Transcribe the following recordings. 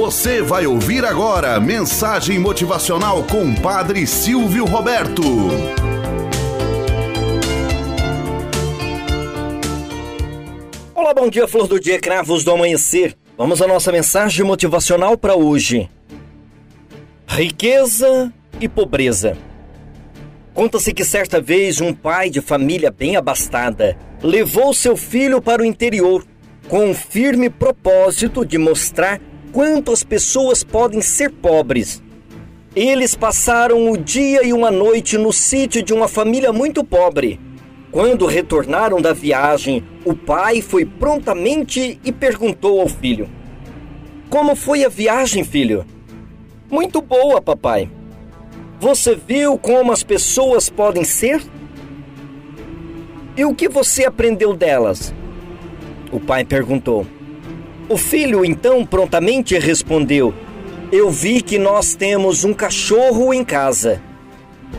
Você vai ouvir agora mensagem motivacional com Padre Silvio Roberto. Olá, bom dia, flor do dia, cravos do amanhecer. Vamos à nossa mensagem motivacional para hoje. Riqueza e pobreza. Conta-se que certa vez um pai de família bem abastada levou seu filho para o interior com o firme propósito de mostrar quanto as pessoas podem ser pobres. Eles passaram o dia e uma noite no sítio de uma família muito pobre. Quando retornaram da viagem, o pai foi prontamente e perguntou ao filho: Como foi a viagem, filho? Muito boa, papai. Você viu como as pessoas podem ser? E o que você aprendeu delas? O pai perguntou. O filho então prontamente respondeu: Eu vi que nós temos um cachorro em casa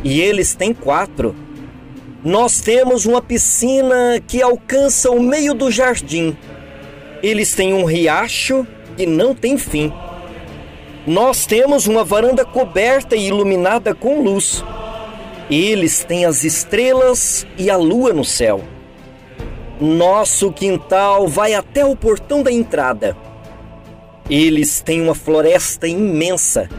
e eles têm quatro. Nós temos uma piscina que alcança o meio do jardim. Eles têm um riacho que não tem fim. Nós temos uma varanda coberta e iluminada com luz. Eles têm as estrelas e a lua no céu. Nosso quintal vai até o portão da entrada. Eles têm uma floresta imensa.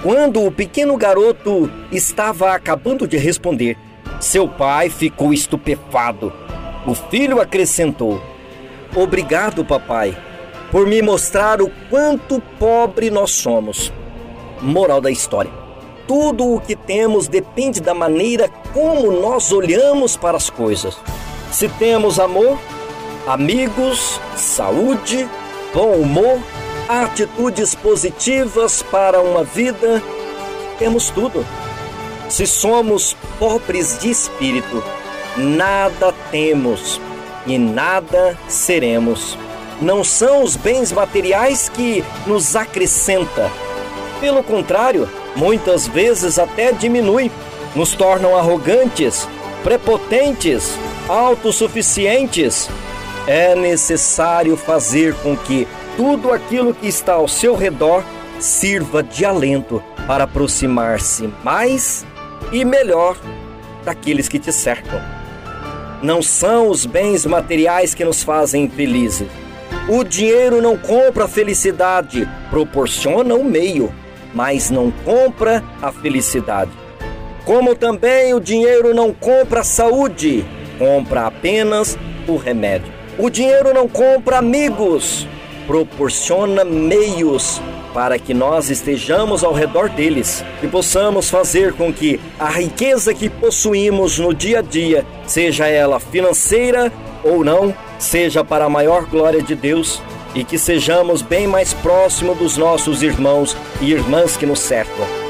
Quando o pequeno garoto estava acabando de responder, seu pai ficou estupefado. O filho acrescentou: Obrigado, papai, por me mostrar o quanto pobre nós somos. Moral da história: tudo o que temos depende da maneira como nós olhamos para as coisas. Se temos amor, amigos, saúde, bom humor, atitudes positivas para uma vida, temos tudo. Se somos pobres de espírito, nada temos e nada seremos. Não são os bens materiais que nos acrescenta. Pelo contrário, muitas vezes até diminui, nos tornam arrogantes, prepotentes, autossuficientes, é necessário fazer com que tudo aquilo que está ao seu redor sirva de alento para aproximar-se mais e melhor daqueles que te cercam. Não são os bens materiais que nos fazem felizes. O dinheiro não compra a felicidade, proporciona o meio, mas não compra a felicidade. Como também o dinheiro não compra saúde, compra apenas o remédio. O dinheiro não compra amigos, proporciona meios para que nós estejamos ao redor deles e possamos fazer com que a riqueza que possuímos no dia a dia, seja ela financeira ou não, seja para a maior glória de Deus e que sejamos bem mais próximos dos nossos irmãos e irmãs que nos cercam.